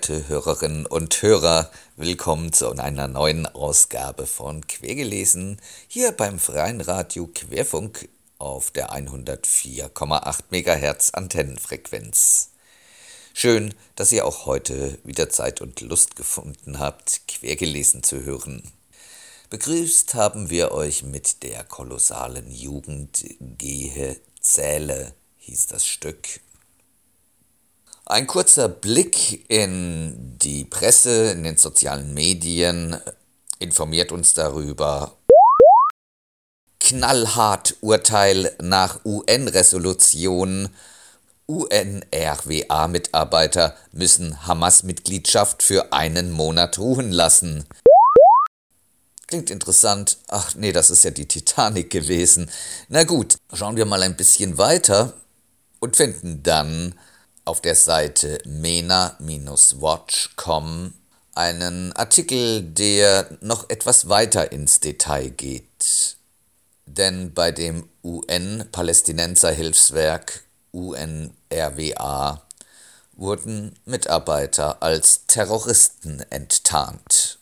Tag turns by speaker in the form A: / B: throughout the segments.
A: Verehrte Hörerinnen und Hörer, willkommen zu einer neuen Ausgabe von Quergelesen hier beim Freien Radio Querfunk auf der 104,8 MHz Antennenfrequenz. Schön, dass ihr auch heute wieder Zeit und Lust gefunden habt, Quergelesen zu hören. Begrüßt haben wir euch mit der kolossalen Jugend Gehe Zähle, hieß das Stück. Ein kurzer Blick in die Presse, in den sozialen Medien informiert uns darüber. Knallhart Urteil nach UN-Resolution. UNRWA-Mitarbeiter müssen Hamas-Mitgliedschaft für einen Monat ruhen lassen. Klingt interessant. Ach nee, das ist ja die Titanic gewesen. Na gut, schauen wir mal ein bisschen weiter und finden dann auf der Seite mena-watch.com einen Artikel, der noch etwas weiter ins Detail geht. Denn bei dem UN-Palästinenser-Hilfswerk UNRWA wurden Mitarbeiter als Terroristen enttarnt.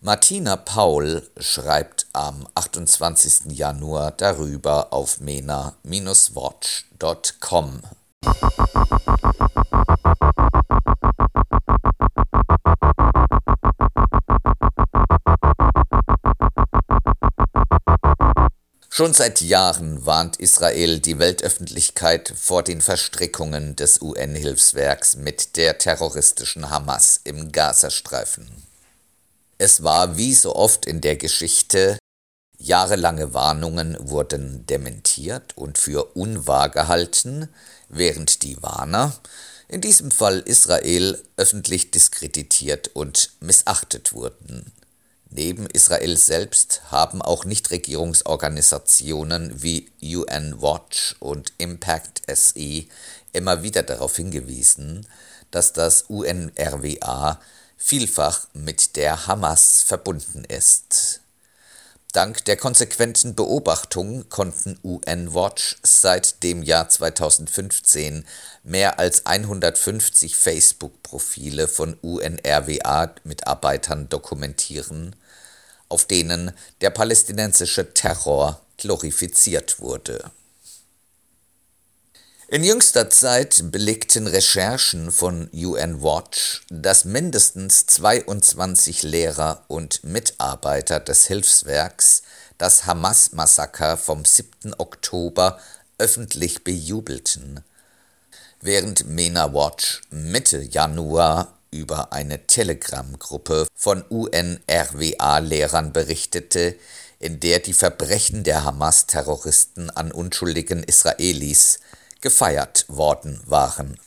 A: Martina Paul schreibt am 28. Januar darüber auf mena-watch.com. Schon seit Jahren warnt Israel die Weltöffentlichkeit vor den Verstrickungen des UN-Hilfswerks mit der terroristischen Hamas im Gazastreifen. Es war wie so oft in der Geschichte, jahrelange Warnungen wurden dementiert und für unwahr gehalten, während die Warner, in diesem Fall Israel, öffentlich diskreditiert und missachtet wurden. Neben Israel selbst haben auch Nichtregierungsorganisationen wie UN Watch und Impact SE immer wieder darauf hingewiesen, dass das UNRWA vielfach mit der Hamas verbunden ist. Dank der konsequenten Beobachtung konnten UN-Watch seit dem Jahr 2015 mehr als 150 Facebook-Profile von UNRWA-Mitarbeitern dokumentieren, auf denen der palästinensische Terror glorifiziert wurde. In jüngster Zeit belegten Recherchen von UN Watch, dass mindestens 22 Lehrer und Mitarbeiter des Hilfswerks das Hamas-Massaker vom 7. Oktober öffentlich bejubelten, während MENA Watch Mitte Januar über eine Telegram-Gruppe von UNRWA-Lehrern berichtete, in der die Verbrechen der Hamas-Terroristen an unschuldigen Israelis gefeiert worden waren.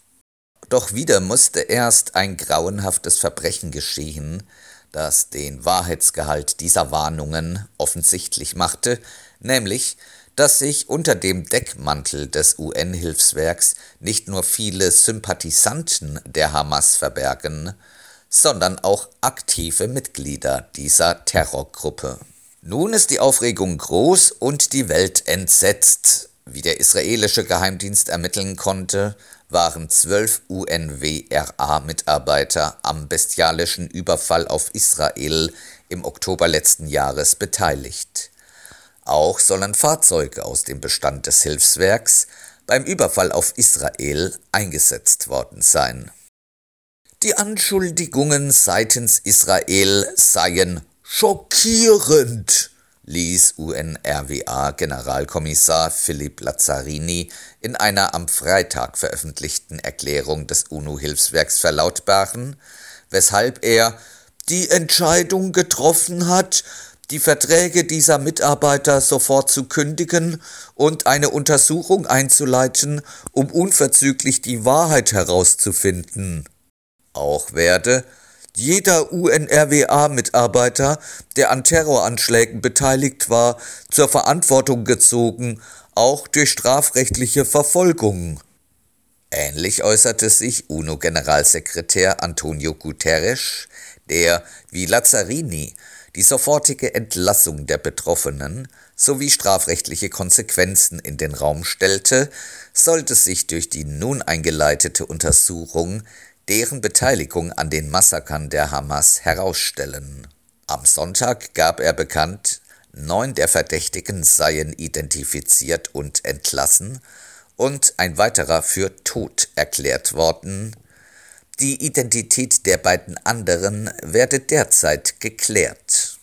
A: Doch wieder musste erst ein grauenhaftes Verbrechen geschehen, das den Wahrheitsgehalt dieser Warnungen offensichtlich machte, nämlich, dass sich unter dem Deckmantel des UN-Hilfswerks nicht nur viele Sympathisanten der Hamas verbergen, sondern auch aktive Mitglieder dieser Terrorgruppe. Nun ist die Aufregung groß und die Welt entsetzt. Wie der israelische Geheimdienst ermitteln konnte, waren zwölf UNWRA-Mitarbeiter am bestialischen Überfall auf Israel im Oktober letzten Jahres beteiligt. Auch sollen Fahrzeuge aus dem Bestand des Hilfswerks beim Überfall auf Israel eingesetzt worden sein. Die Anschuldigungen seitens Israel seien schockierend ließ UNRWA-Generalkommissar Philipp Lazzarini in einer am Freitag veröffentlichten Erklärung des UNO-Hilfswerks verlautbaren, weshalb er die Entscheidung getroffen hat, die Verträge dieser Mitarbeiter sofort zu kündigen und eine Untersuchung einzuleiten, um unverzüglich die Wahrheit herauszufinden. Auch werde jeder UNRWA-Mitarbeiter, der an Terroranschlägen beteiligt war, zur Verantwortung gezogen, auch durch strafrechtliche Verfolgung. Ähnlich äußerte sich UNO-Generalsekretär Antonio Guterres, der, wie Lazzarini, die sofortige Entlassung der Betroffenen sowie strafrechtliche Konsequenzen in den Raum stellte, sollte sich durch die nun eingeleitete Untersuchung deren Beteiligung an den Massakern der Hamas herausstellen. Am Sonntag gab er bekannt, neun der Verdächtigen seien identifiziert und entlassen und ein weiterer für tot erklärt worden. Die Identität der beiden anderen werde derzeit geklärt.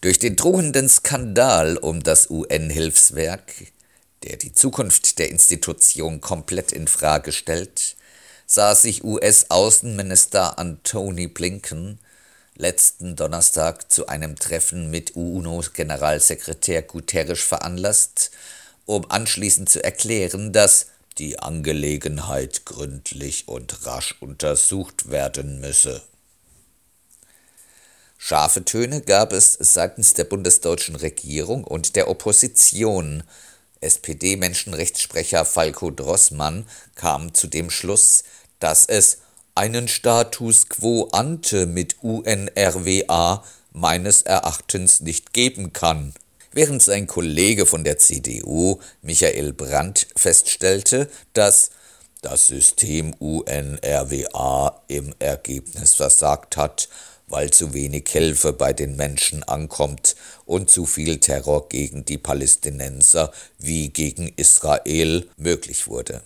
A: Durch den drohenden Skandal um das UN-Hilfswerk, der die Zukunft der Institution komplett in Frage stellt, sah sich US-Außenminister Antony Blinken letzten Donnerstag zu einem Treffen mit UNO-Generalsekretär Guterres veranlasst, um anschließend zu erklären, dass die Angelegenheit gründlich und rasch untersucht werden müsse. Scharfe Töne gab es seitens der bundesdeutschen Regierung und der Opposition. SPD-Menschenrechtssprecher Falko Drossmann kam zu dem Schluss, dass es einen Status quo ante mit UNRWA meines Erachtens nicht geben kann. Während sein Kollege von der CDU, Michael Brandt, feststellte, dass das System UNRWA im Ergebnis versagt hat, weil zu wenig Hilfe bei den Menschen ankommt und zu viel Terror gegen die Palästinenser wie gegen Israel möglich wurde.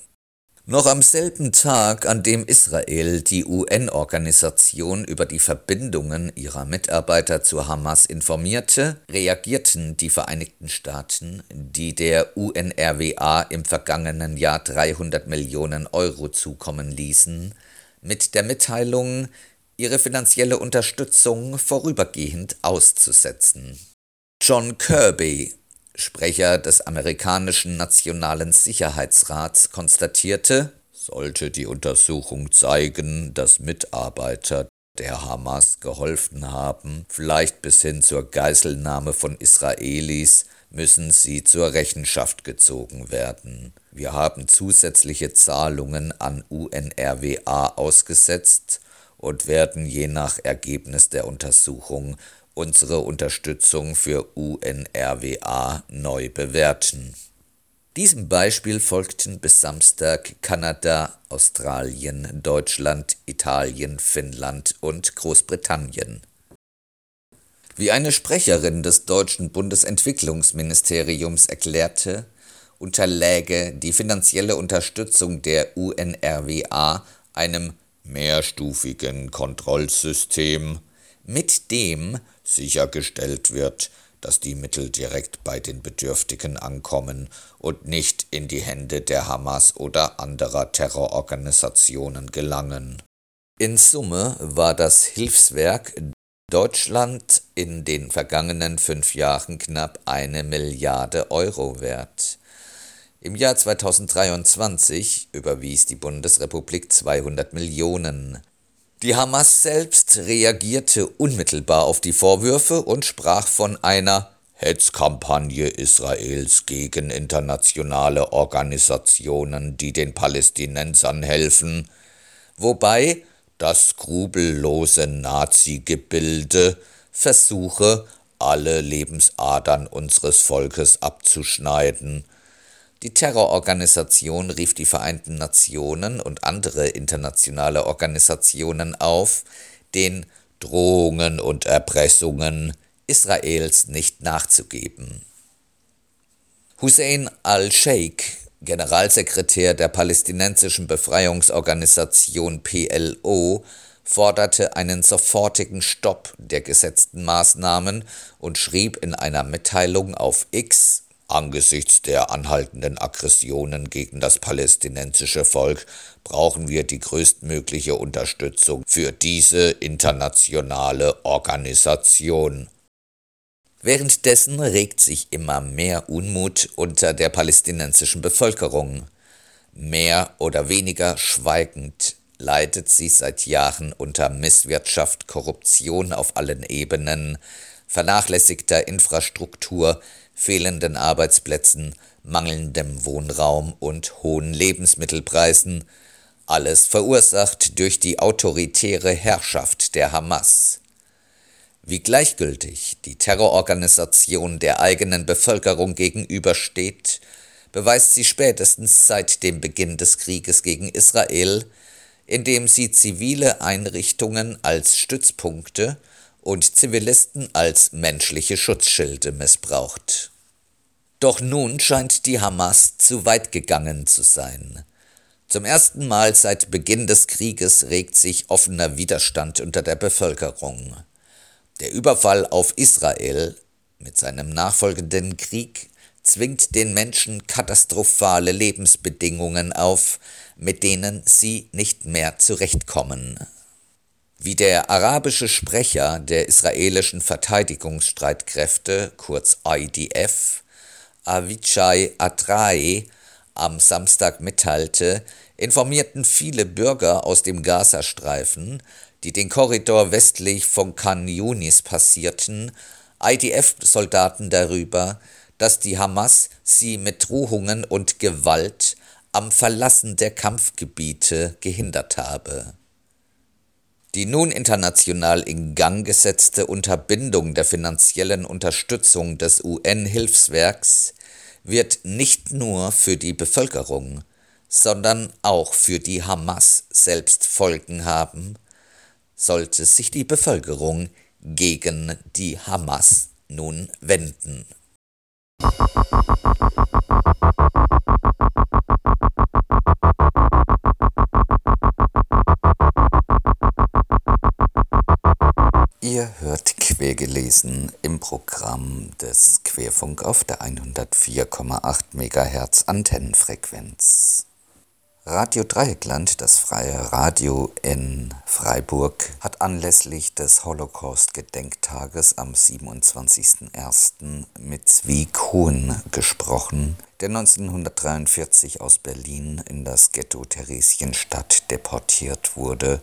A: Noch am selben Tag, an dem Israel die UN-Organisation über die Verbindungen ihrer Mitarbeiter zur Hamas informierte, reagierten die Vereinigten Staaten, die der UNRWA im vergangenen Jahr 300 Millionen Euro zukommen ließen, mit der Mitteilung, ihre finanzielle Unterstützung vorübergehend auszusetzen. John Kirby, Sprecher des amerikanischen Nationalen Sicherheitsrats, konstatierte, sollte die Untersuchung zeigen, dass Mitarbeiter der Hamas geholfen haben, vielleicht bis hin zur Geiselnahme von Israelis, müssen sie zur Rechenschaft gezogen werden. Wir haben zusätzliche Zahlungen an UNRWA ausgesetzt und werden je nach Ergebnis der Untersuchung unsere Unterstützung für UNRWA neu bewerten. Diesem Beispiel folgten bis Samstag Kanada, Australien, Deutschland, Italien, Finnland und Großbritannien. Wie eine Sprecherin des deutschen Bundesentwicklungsministeriums erklärte, unterläge die finanzielle Unterstützung der UNRWA einem mehrstufigen Kontrollsystem, mit dem sichergestellt wird, dass die Mittel direkt bei den Bedürftigen ankommen und nicht in die Hände der Hamas oder anderer Terrororganisationen gelangen. In Summe war das Hilfswerk Deutschland in den vergangenen fünf Jahren knapp eine Milliarde Euro wert. Im Jahr 2023 überwies die Bundesrepublik 200 Millionen. Die Hamas selbst reagierte unmittelbar auf die Vorwürfe und sprach von einer Hetzkampagne Israels gegen internationale Organisationen, die den Palästinensern helfen, wobei das skrupellose Nazi-Gebilde versuche, alle Lebensadern unseres Volkes abzuschneiden die Terrororganisation rief die Vereinten Nationen und andere internationale Organisationen auf, den Drohungen und Erpressungen Israels nicht nachzugeben. Hussein al-Sheikh, Generalsekretär der palästinensischen Befreiungsorganisation PLO, forderte einen sofortigen Stopp der gesetzten Maßnahmen und schrieb in einer Mitteilung auf X Angesichts der anhaltenden Aggressionen gegen das palästinensische Volk brauchen wir die größtmögliche Unterstützung für diese internationale Organisation. Währenddessen regt sich immer mehr Unmut unter der palästinensischen Bevölkerung. Mehr oder weniger schweigend leidet sie seit Jahren unter Misswirtschaft, Korruption auf allen Ebenen, vernachlässigter Infrastruktur, fehlenden Arbeitsplätzen, mangelndem Wohnraum und hohen Lebensmittelpreisen, alles verursacht durch die autoritäre Herrschaft der Hamas. Wie gleichgültig die Terrororganisation der eigenen Bevölkerung gegenübersteht, beweist sie spätestens seit dem Beginn des Krieges gegen Israel, indem sie zivile Einrichtungen als Stützpunkte und Zivilisten als menschliche Schutzschilde missbraucht. Doch nun scheint die Hamas zu weit gegangen zu sein. Zum ersten Mal seit Beginn des Krieges regt sich offener Widerstand unter der Bevölkerung. Der Überfall auf Israel mit seinem nachfolgenden Krieg zwingt den Menschen katastrophale Lebensbedingungen auf, mit denen sie nicht mehr zurechtkommen. Wie der arabische Sprecher der israelischen Verteidigungsstreitkräfte, kurz IDF, Avichai Atrae am Samstag mitteilte, informierten viele Bürger aus dem Gazastreifen, die den Korridor westlich von Khan Yunis passierten, IDF-Soldaten darüber, dass die Hamas sie mit Drohungen und Gewalt am Verlassen der Kampfgebiete gehindert habe. Die nun international in Gang gesetzte Unterbindung der finanziellen Unterstützung des UN-Hilfswerks wird nicht nur für die Bevölkerung, sondern auch für die Hamas selbst Folgen haben, sollte sich die Bevölkerung gegen die Hamas nun wenden. Ihr hört Quergelesen im Programm des Querfunk auf der 104,8 MHz Antennenfrequenz. Radio Dreieckland, das freie Radio in Freiburg, hat anlässlich des Holocaust-Gedenktages am 27.01. mit Zwie Kuhn gesprochen, der 1943 aus Berlin in das Ghetto Theresienstadt deportiert wurde,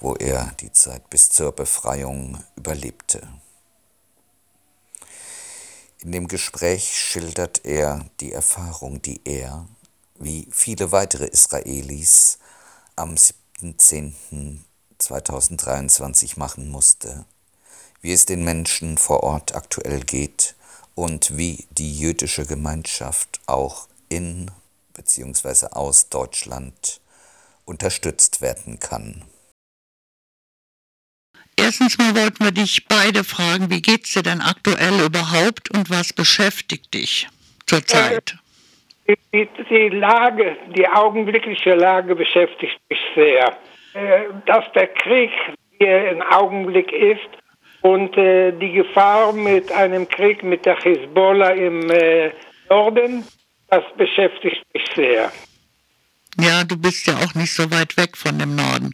A: wo er die Zeit bis zur Befreiung überlebte. In dem Gespräch schildert er die Erfahrung, die er wie viele weitere Israelis am 7.10.2023 machen musste, wie es den Menschen vor Ort aktuell geht und wie die jüdische Gemeinschaft auch in bzw. aus Deutschland unterstützt werden kann.
B: Erstens mal wollten wir dich beide fragen, wie geht's dir denn aktuell überhaupt und was beschäftigt dich zurzeit?
C: Die, die Lage, die augenblickliche Lage beschäftigt mich sehr. Äh, Dass der Krieg hier im Augenblick ist und äh, die Gefahr mit einem Krieg mit der Hisbollah im äh, Norden, das beschäftigt mich sehr.
B: Ja, du bist ja auch nicht so weit weg von dem Norden.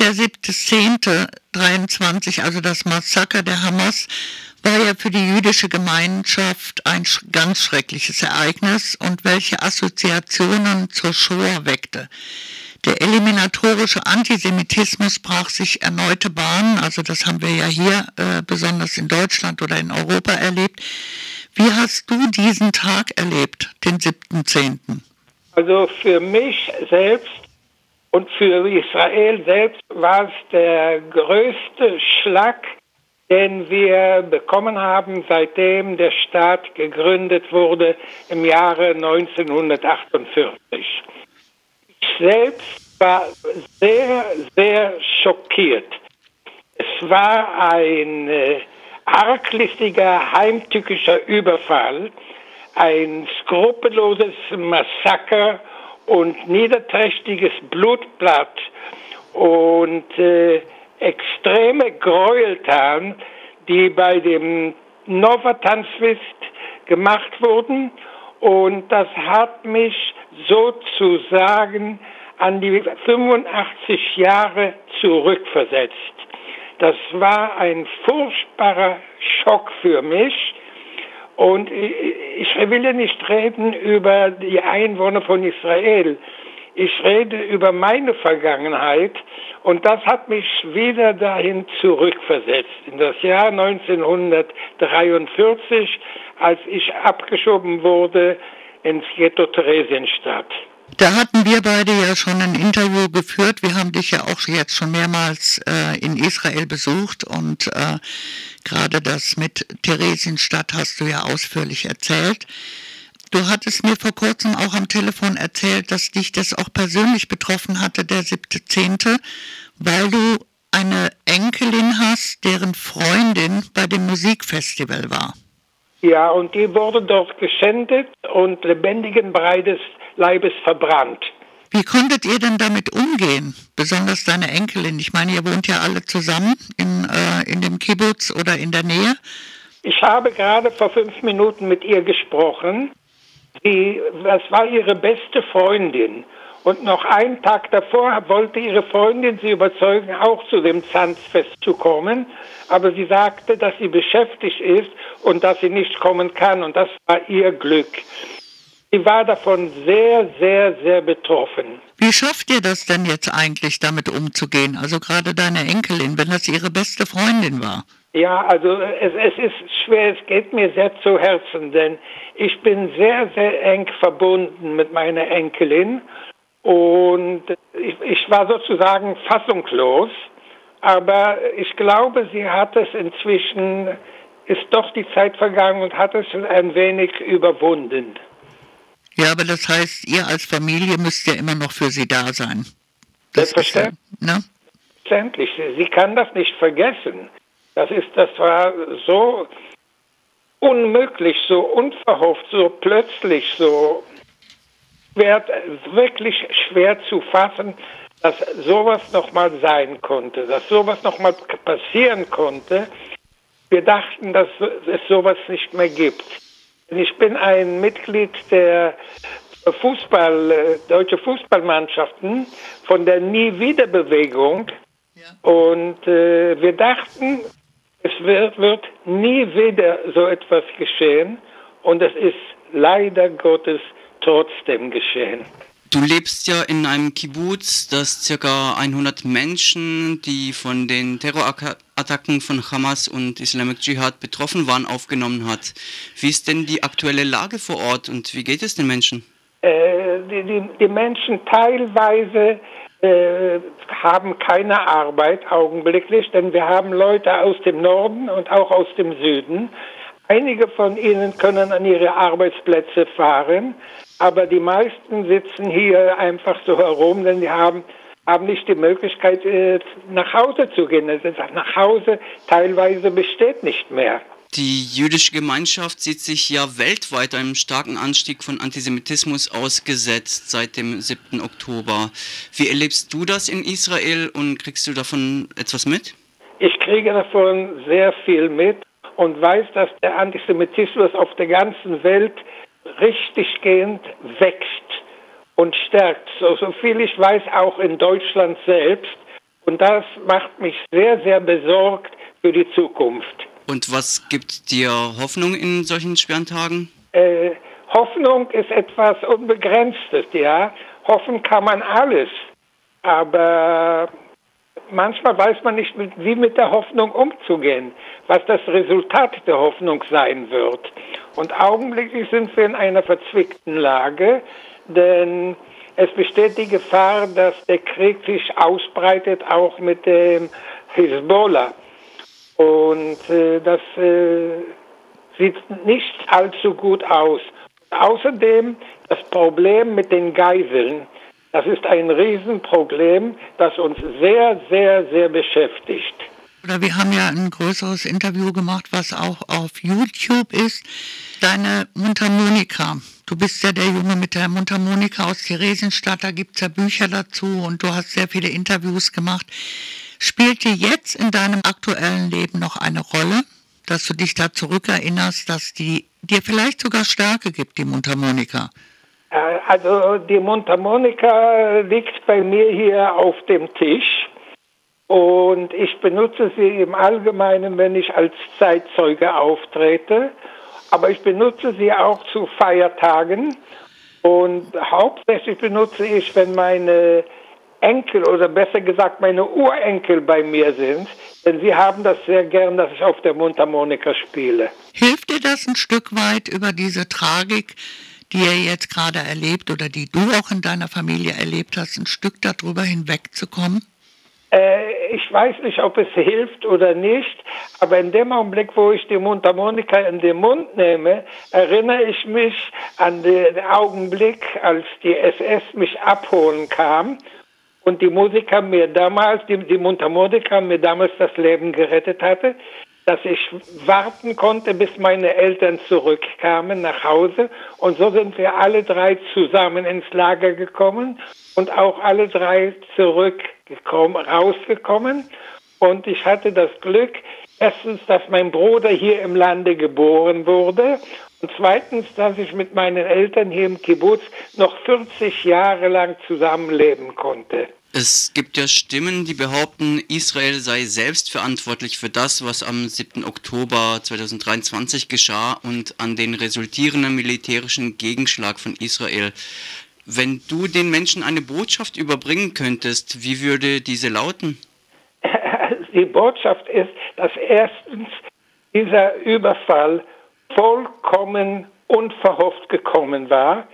B: Der 7.10.23, also das Massaker der Hamas, war ja für die jüdische Gemeinschaft ein ganz schreckliches Ereignis und welche Assoziationen zur Shoah weckte. Der eliminatorische Antisemitismus brach sich erneute Bahnen, also das haben wir ja hier äh, besonders in Deutschland oder in Europa erlebt. Wie hast du diesen Tag erlebt, den 7.10.?
C: Also für mich selbst und für Israel selbst war es der größte Schlag, den wir bekommen haben, seitdem der Staat gegründet wurde im Jahre 1948. Ich selbst war sehr, sehr schockiert. Es war ein äh, arglistiger, heimtückischer Überfall, ein skrupelloses Massaker und niederträchtiges Blutbad und äh, extreme Gräueltaten, die bei dem Nova Tanzfest gemacht wurden. Und das hat mich sozusagen an die 85 Jahre zurückversetzt. Das war ein furchtbarer Schock für mich. Und ich will nicht reden über die Einwohner von Israel. Ich rede über meine Vergangenheit und das hat mich wieder dahin zurückversetzt, in das Jahr 1943, als ich abgeschoben wurde ins Ghetto Theresienstadt.
B: Da hatten wir beide ja schon ein Interview geführt. Wir haben dich ja auch jetzt schon mehrmals äh, in Israel besucht und äh, gerade das mit Theresienstadt hast du ja ausführlich erzählt. Du hattest mir vor kurzem auch am Telefon erzählt, dass dich das auch persönlich betroffen hatte, der siebte Zehnte, weil du eine Enkelin hast, deren Freundin bei dem Musikfestival war.
C: Ja, und die wurde dort geschändet und lebendigen Breites Leibes verbrannt.
B: Wie konntet ihr denn damit umgehen? Besonders deine Enkelin. Ich meine, ihr wohnt ja alle zusammen in, äh, in dem Kibbutz oder in der Nähe.
C: Ich habe gerade vor fünf Minuten mit ihr gesprochen. Sie, das war ihre beste Freundin. Und noch einen Tag davor wollte ihre Freundin sie überzeugen, auch zu dem Zanzfest zu kommen. Aber sie sagte, dass sie beschäftigt ist und dass sie nicht kommen kann. Und das war ihr Glück. Sie war davon sehr, sehr, sehr betroffen.
B: Wie schafft ihr das denn jetzt eigentlich, damit umzugehen? Also gerade deine Enkelin, wenn das ihre beste Freundin war.
C: Ja, also es, es ist schwer, es geht mir sehr zu Herzen, denn ich bin sehr, sehr eng verbunden mit meiner Enkelin und ich, ich war sozusagen fassungslos, aber ich glaube, sie hat es inzwischen, ist doch die Zeit vergangen und hat es ein wenig überwunden.
B: Ja, aber das heißt, ihr als Familie müsst ja immer noch für sie da sein. Das ist ja,
C: Selbstverständlich.
B: ne?
C: Selbstverständlich. Sie, sie kann das nicht vergessen. Das ist, das war so unmöglich, so unverhofft, so plötzlich, so schwer, wirklich schwer zu fassen, dass sowas nochmal sein konnte, dass sowas nochmal passieren konnte. Wir dachten, dass es sowas nicht mehr gibt. Ich bin ein Mitglied der Fußball, äh, deutsche Fußballmannschaften von der Nie-Wieder-Bewegung. Und äh, wir dachten, es wird, wird nie wieder so etwas geschehen. Und es ist leider Gottes trotzdem geschehen.
D: Du lebst ja in einem Kibbutz, das ca. 100 Menschen, die von den Terrorattacken von Hamas und Islamic Jihad betroffen waren, aufgenommen hat. Wie ist denn die aktuelle Lage vor Ort und wie geht es den Menschen?
C: Äh, die, die, die Menschen teilweise äh, haben keine Arbeit augenblicklich, denn wir haben Leute aus dem Norden und auch aus dem Süden. Einige von ihnen können an ihre Arbeitsplätze fahren, aber die meisten sitzen hier einfach so herum, denn die haben, haben nicht die Möglichkeit, äh, nach Hause zu gehen. Also nach Hause teilweise besteht nicht mehr.
D: Die jüdische Gemeinschaft sieht sich ja weltweit einem starken Anstieg von Antisemitismus ausgesetzt seit dem 7. Oktober. Wie erlebst du das in Israel und kriegst du davon etwas mit?
C: Ich kriege davon sehr viel mit und weiß, dass der Antisemitismus auf der ganzen Welt richtiggehend wächst und stärkt. So, so viel ich weiß, auch in Deutschland selbst. Und das macht mich sehr, sehr besorgt für die Zukunft.
D: Und was gibt dir Hoffnung in solchen schweren Tagen?
C: Äh, Hoffnung ist etwas Unbegrenztes, ja. Hoffen kann man alles. Aber manchmal weiß man nicht, wie mit der Hoffnung umzugehen, was das Resultat der Hoffnung sein wird. Und augenblicklich sind wir in einer verzwickten Lage, denn es besteht die Gefahr, dass der Krieg sich ausbreitet, auch mit dem Hisbollah. Und äh, das äh, sieht nicht allzu gut aus. Außerdem das Problem mit den Geiseln. Das ist ein Riesenproblem, das uns sehr, sehr, sehr beschäftigt.
B: Oder wir haben ja ein größeres Interview gemacht, was auch auf YouTube ist. Deine Mundharmonika. Du bist ja der Junge mit der Mundharmonika aus Theresienstadt. Da gibt's ja Bücher dazu und du hast sehr viele Interviews gemacht. Spielt dir jetzt in deinem aktuellen Leben noch eine Rolle, dass du dich da zurückerinnerst, dass die dir vielleicht sogar Stärke gibt, die Mundharmonika?
C: Äh, Also die Mundharmonika liegt bei mir hier auf dem Tisch und ich benutze sie im Allgemeinen, wenn ich als Zeitzeuge auftrete, aber ich benutze sie auch zu Feiertagen und hauptsächlich benutze ich, wenn meine Enkel oder besser gesagt meine Urenkel bei mir sind, denn sie haben das sehr gern, dass ich auf der Mundharmonika spiele.
B: Hilft dir das ein Stück weit über diese Tragik, die ihr jetzt gerade erlebt oder die du auch in deiner Familie erlebt hast, ein Stück darüber hinwegzukommen?
C: Äh, ich weiß nicht, ob es hilft oder nicht, aber in dem Augenblick, wo ich die Mundharmonika in den Mund nehme, erinnere ich mich an den Augenblick, als die SS mich abholen kam und die Musiker mir damals, die, die Mundharmonika mir damals das Leben gerettet hatte, dass ich warten konnte, bis meine Eltern zurückkamen nach Hause. Und so sind wir alle drei zusammen ins Lager gekommen und auch alle drei zurückgekommen, rausgekommen. Und ich hatte das Glück, erstens, dass mein Bruder hier im Lande geboren wurde und zweitens, dass ich mit meinen Eltern hier im Kibbutz noch 40 Jahre lang zusammenleben konnte.
D: Es gibt ja Stimmen, die behaupten, Israel sei selbst verantwortlich für das, was am 7. Oktober 2023 geschah und an den resultierenden militärischen Gegenschlag von Israel. Wenn du den Menschen eine Botschaft überbringen könntest, wie würde diese lauten?
C: Die Botschaft ist, dass erstens dieser Überfall vollkommen unverhofft gekommen war.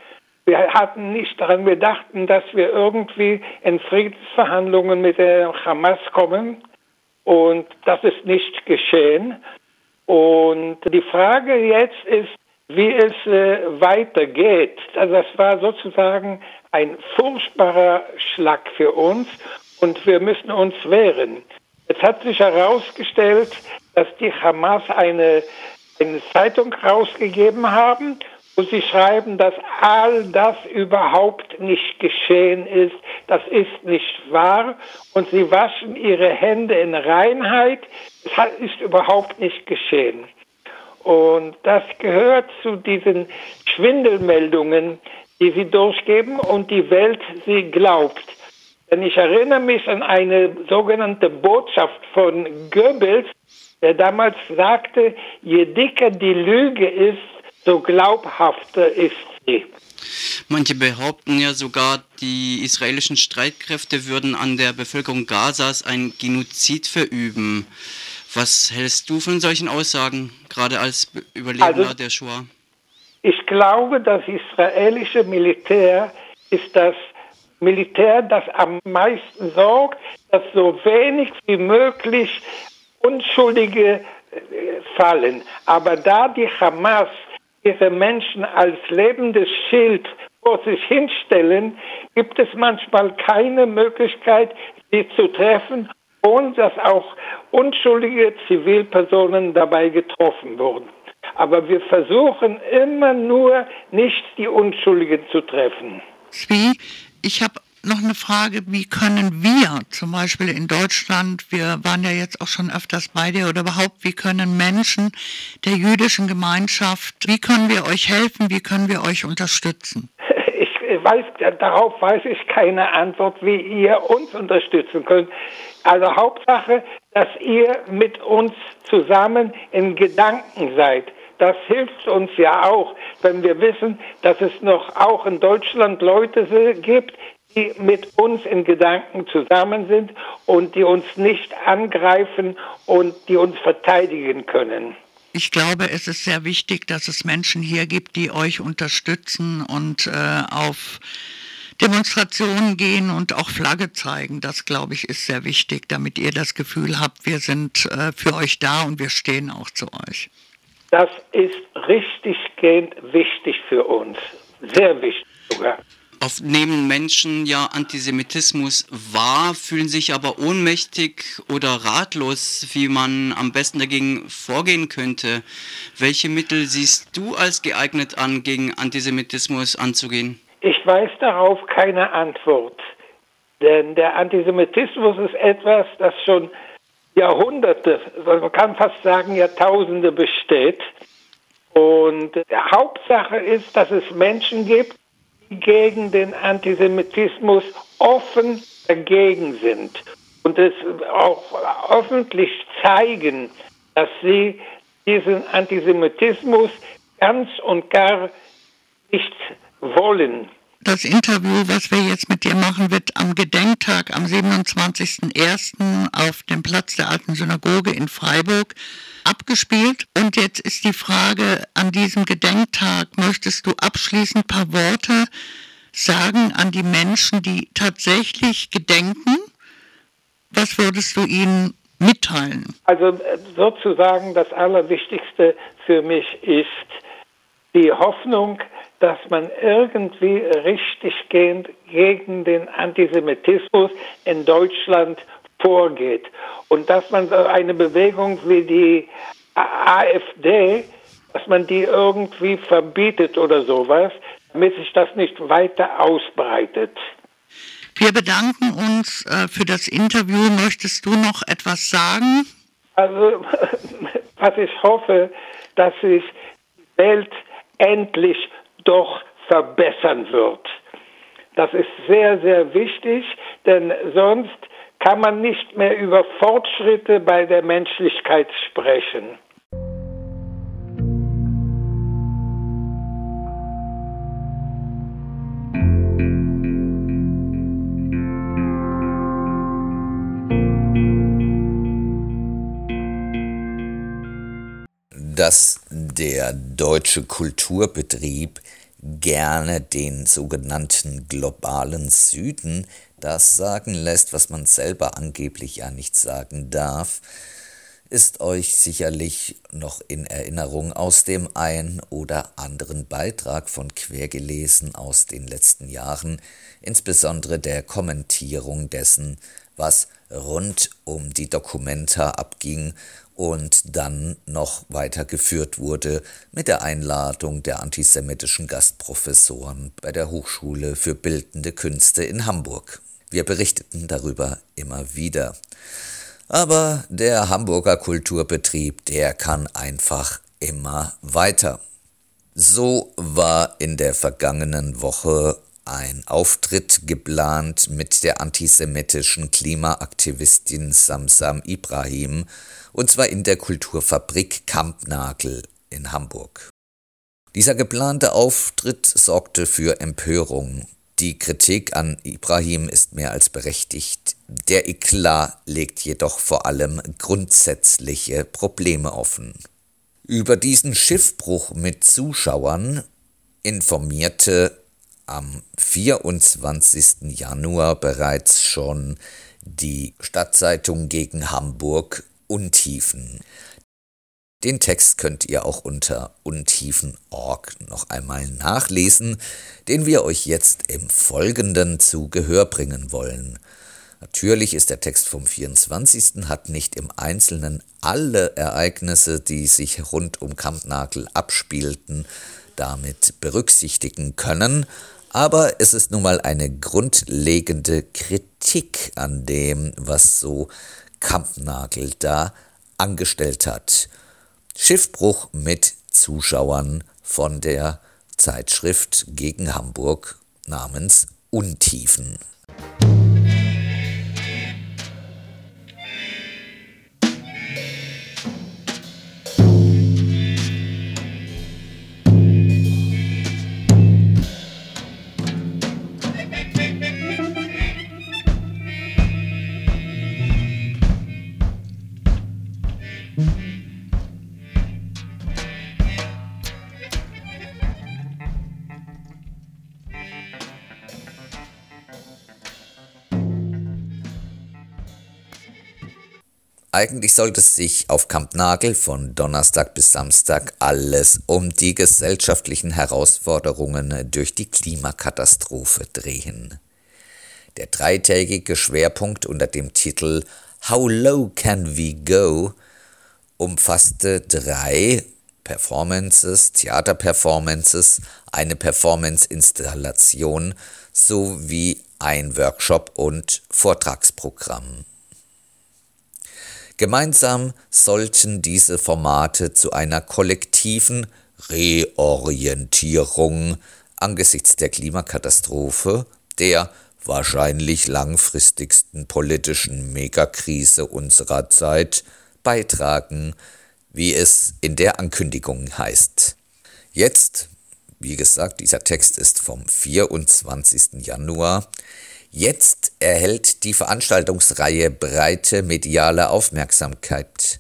C: Wir hatten nicht daran, wir dachten, dass wir irgendwie in Friedensverhandlungen mit der Hamas kommen und das ist nicht geschehen. Und die Frage jetzt ist, wie es äh, weitergeht. Also das war sozusagen ein furchtbarer Schlag für uns und wir müssen uns wehren. Es hat sich herausgestellt, dass die Hamas eine, eine Zeitung rausgegeben haben, wo sie schreiben, dass all das überhaupt nicht geschehen ist. Das ist nicht wahr. Und sie waschen ihre Hände in Reinheit. Es ist überhaupt nicht geschehen. Und das gehört zu diesen Schwindelmeldungen, die sie durchgeben und die Welt sie glaubt. Denn ich erinnere mich an eine sogenannte Botschaft von Goebbels, der damals sagte, je dicker die Lüge ist, so glaubhafter ist sie.
D: Manche behaupten ja sogar, die israelischen Streitkräfte würden an der Bevölkerung Gazas ein Genozid verüben. Was hältst du von solchen Aussagen, gerade als Überlebender
C: Also-
D: der Shoah?
C: Ich glaube, das israelische Militär ist das Militär, das am meisten sorgt, dass so wenig wie möglich Unschuldige äh, fallen. Aber da die Hamas ihre Menschen als lebendes Schild vor sich hinstellen, gibt es manchmal keine Möglichkeit, sie zu treffen, ohne dass auch unschuldige Zivilpersonen dabei getroffen wurden. Aber wir versuchen immer nur nicht die Unschuldigen zu treffen.
B: Zwie, ich habe noch eine Frage, wie können wir zum Beispiel in Deutschland, wir waren ja jetzt auch schon öfters bei dir, oder überhaupt, wie können Menschen der jüdischen Gemeinschaft, wie können wir euch helfen, wie können wir euch unterstützen?
C: Ich weiß, darauf weiß ich keine Antwort, wie ihr uns unterstützen könnt. Also Hauptsache, dass ihr mit uns zusammen in Gedanken seid. Das hilft uns ja auch, wenn wir wissen, dass es noch auch in Deutschland Leute gibt, die mit uns in Gedanken zusammen sind und die uns nicht angreifen und die uns verteidigen können.
B: Ich glaube, es ist sehr wichtig, dass es Menschen hier gibt, die euch unterstützen und äh, auf Demonstrationen gehen und auch Flagge zeigen. Das, glaube ich, ist sehr wichtig, damit ihr das Gefühl habt, wir sind äh, für euch da und wir stehen auch zu euch.
C: Das ist richtiggehend wichtig für uns. Sehr wichtig sogar.
D: Oft nehmen Menschen ja Antisemitismus wahr, fühlen sich aber ohnmächtig oder ratlos, wie man am besten dagegen vorgehen könnte. Welche Mittel siehst du als geeignet an, gegen Antisemitismus anzugehen?
C: Ich weiß darauf keine Antwort. Denn der Antisemitismus ist etwas, das schon Jahrhunderte, also man kann fast sagen Jahrtausende besteht. Und die Hauptsache ist, dass es Menschen gibt, gegen den Antisemitismus offen dagegen sind und es auch öffentlich zeigen, dass sie diesen Antisemitismus ganz und gar nicht wollen.
B: Das Interview, was wir jetzt mit dir machen, wird am Gedenktag am 27.01. auf dem Platz der Alten Synagoge in Freiburg abgespielt. Und jetzt ist die Frage, an diesem Gedenktag möchtest du abschließend ein paar Worte sagen an die Menschen, die tatsächlich gedenken? Was würdest du ihnen mitteilen?
C: Also äh, sozusagen das Allerwichtigste für mich ist die Hoffnung, dass man irgendwie richtiggehend gegen den Antisemitismus in Deutschland vorgeht und dass man eine Bewegung wie die AfD, dass man die irgendwie verbietet oder sowas, damit sich das nicht weiter ausbreitet.
B: Wir bedanken uns äh, für das Interview. Möchtest du noch etwas sagen?
C: Also, was ich hoffe, dass sich die Welt endlich doch verbessern wird. Das ist sehr, sehr wichtig, denn sonst kann man nicht mehr über Fortschritte bei der Menschlichkeit sprechen.
A: Das der deutsche Kulturbetrieb gerne den sogenannten globalen Süden das sagen lässt, was man selber angeblich ja nicht sagen darf, ist euch sicherlich noch in Erinnerung aus dem ein oder anderen Beitrag von Quergelesen aus den letzten Jahren, insbesondere der Kommentierung dessen, was rund um die Dokumenta abging und dann noch weitergeführt wurde mit der Einladung der antisemitischen Gastprofessoren bei der Hochschule für Bildende Künste in Hamburg. Wir berichteten darüber immer wieder. Aber der Hamburger Kulturbetrieb, der kann einfach immer weiter. So war in der vergangenen Woche ein Auftritt geplant mit der antisemitischen Klimaaktivistin Samsam Ibrahim, und zwar in der Kulturfabrik Kampnagel in Hamburg. Dieser geplante Auftritt sorgte für Empörung. Die Kritik an Ibrahim ist mehr als berechtigt. Der Eklat legt jedoch vor allem grundsätzliche Probleme offen. Über diesen Schiffbruch mit Zuschauern informierte am 24. Januar bereits schon die Stadtzeitung gegen Hamburg Untiefen. Den Text könnt ihr auch unter untiefen.org noch einmal nachlesen, den wir euch jetzt im Folgenden zu Gehör bringen wollen. Natürlich ist der Text vom 24. hat nicht im Einzelnen alle Ereignisse, die sich rund um Kampnagel abspielten, damit berücksichtigen können, aber es ist nun mal eine grundlegende Kritik an dem, was so Kampnagel da angestellt hat. Schiffbruch mit Zuschauern von der Zeitschrift gegen Hamburg namens Untiefen. Eigentlich sollte sich auf Kampnagel von Donnerstag bis Samstag alles um die gesellschaftlichen Herausforderungen durch die Klimakatastrophe drehen. Der dreitägige Schwerpunkt unter dem Titel How Low Can We Go umfasste drei Performances, Theaterperformances, eine Performance-Installation sowie ein Workshop und Vortragsprogramm. Gemeinsam sollten diese Formate zu einer kollektiven Reorientierung angesichts der Klimakatastrophe, der wahrscheinlich langfristigsten politischen Megakrise unserer Zeit beitragen, wie es in der Ankündigung heißt. Jetzt, wie gesagt, dieser Text ist vom 24. Januar, Jetzt erhält die Veranstaltungsreihe breite mediale Aufmerksamkeit.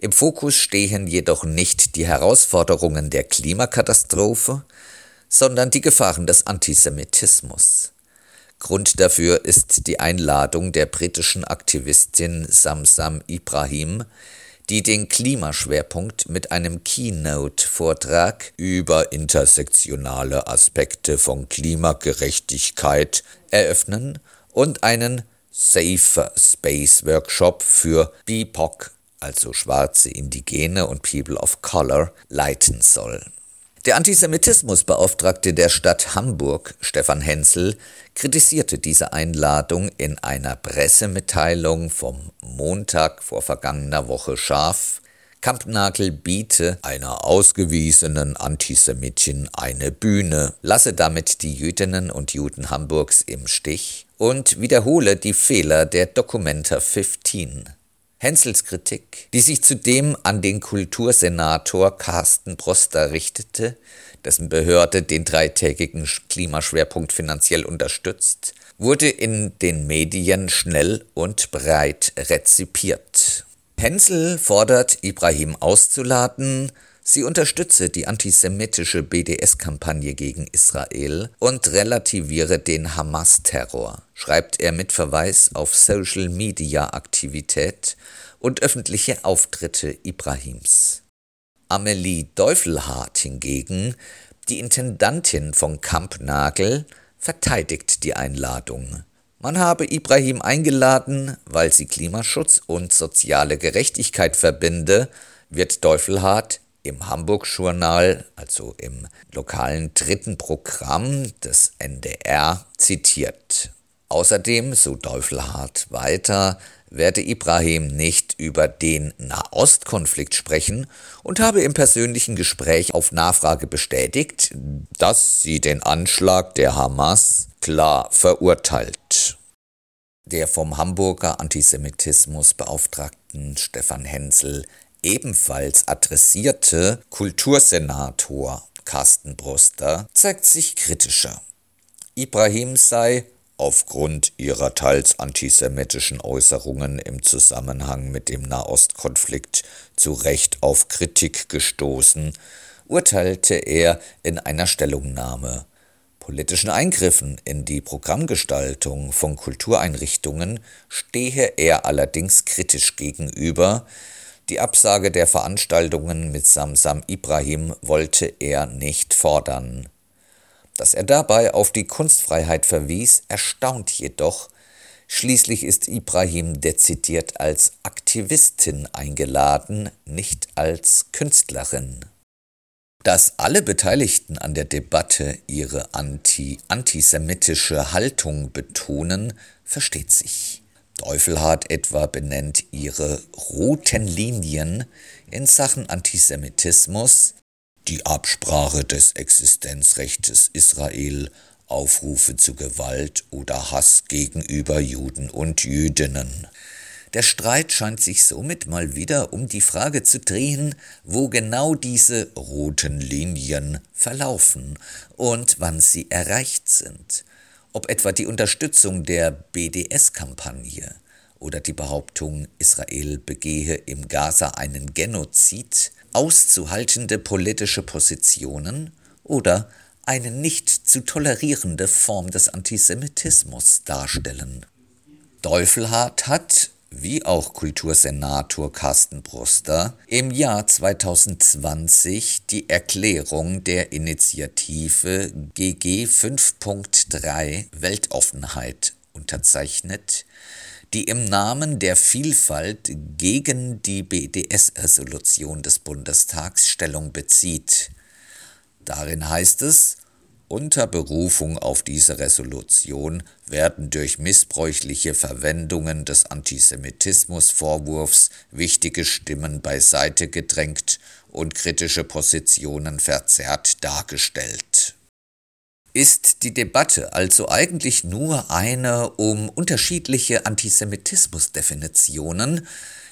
A: Im Fokus stehen jedoch nicht die Herausforderungen der Klimakatastrophe, sondern die Gefahren des Antisemitismus. Grund dafür ist die Einladung der britischen Aktivistin Samsam Ibrahim, die den Klimaschwerpunkt mit einem Keynote-Vortrag über intersektionale Aspekte von Klimagerechtigkeit eröffnen und einen Safer Space Workshop für BIPOC, also Schwarze, Indigene und People of Color, leiten soll. Der Antisemitismusbeauftragte der Stadt Hamburg, Stefan Hensel, kritisierte diese Einladung in einer Pressemitteilung vom Montag vor vergangener Woche scharf. Kampnagel biete einer ausgewiesenen Antisemitin eine Bühne, lasse damit die Jüdinnen und Juden Hamburgs im Stich und wiederhole die Fehler der Documenta 15. Hensels Kritik, die sich zudem an den Kultursenator Carsten Proster richtete, dessen Behörde den dreitägigen Klimaschwerpunkt finanziell unterstützt, wurde in den Medien schnell und breit rezipiert. Hensel fordert Ibrahim auszuladen, Sie unterstütze die antisemitische BDS-Kampagne gegen Israel und relativiere den Hamas-Terror, schreibt er mit Verweis auf Social-Media-Aktivität und öffentliche Auftritte Ibrahims. Amelie Deufelhardt hingegen, die Intendantin von Kampnagel, verteidigt die Einladung. Man habe Ibrahim eingeladen, weil sie Klimaschutz und soziale Gerechtigkeit verbinde, wird Deufelhardt im Hamburg-Journal, also im lokalen dritten Programm des NDR, zitiert. Außerdem, so Deufelhardt weiter, werde Ibrahim nicht über den Nahostkonflikt sprechen und habe im persönlichen Gespräch auf Nachfrage bestätigt, dass sie den Anschlag der Hamas klar verurteilt. Der vom Hamburger Antisemitismusbeauftragten Stefan Hensel ebenfalls adressierte Kultursenator Carsten Bruster zeigt sich kritischer. Ibrahim sei aufgrund ihrer teils antisemitischen Äußerungen im Zusammenhang mit dem Nahostkonflikt zu Recht auf Kritik gestoßen, urteilte er in einer Stellungnahme. Politischen Eingriffen in die Programmgestaltung von Kultureinrichtungen stehe er allerdings kritisch gegenüber, die Absage der Veranstaltungen mit Samsam Ibrahim wollte er nicht fordern. Dass er dabei auf die Kunstfreiheit verwies, erstaunt jedoch. Schließlich ist Ibrahim dezidiert als Aktivistin eingeladen, nicht als Künstlerin. Dass alle Beteiligten an der Debatte ihre anti-antisemitische Haltung betonen, versteht sich. Teufelhardt etwa benennt ihre roten Linien in Sachen Antisemitismus die Absprache des Existenzrechtes Israel, Aufrufe zu Gewalt oder Hass gegenüber Juden und Jüdinnen. Der Streit scheint sich somit mal wieder um die Frage zu drehen, wo genau diese roten Linien verlaufen und wann sie erreicht sind. Ob etwa die Unterstützung der BDS-Kampagne oder die Behauptung, Israel begehe im Gaza einen Genozid, auszuhaltende politische Positionen oder eine nicht zu tolerierende Form des Antisemitismus darstellen. Deufelhardt hat, wie auch Kultursenator Carsten Bruster, im Jahr 2020 die Erklärung der Initiative GG 5.3 Weltoffenheit unterzeichnet, die im Namen der Vielfalt gegen die BDS-Resolution des Bundestags Stellung bezieht. Darin heißt es, unter Berufung auf diese Resolution werden durch missbräuchliche Verwendungen des Antisemitismusvorwurfs wichtige Stimmen beiseite gedrängt und kritische Positionen verzerrt dargestellt. Ist die Debatte also eigentlich nur eine um unterschiedliche Antisemitismusdefinitionen,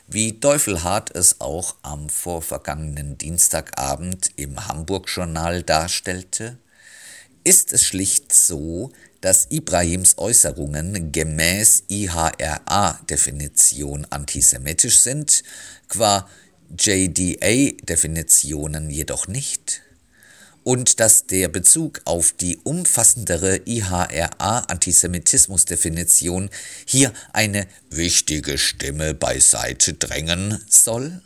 A: wie Teufelhardt es auch am vorvergangenen Dienstagabend im Hamburg-Journal darstellte? Ist es schlicht so, dass Ibrahims Äußerungen gemäß IHRA-Definition antisemitisch sind, qua JDA-Definitionen jedoch nicht? und dass der Bezug auf die umfassendere IHRA-Antisemitismusdefinition hier eine wichtige Stimme beiseite drängen soll?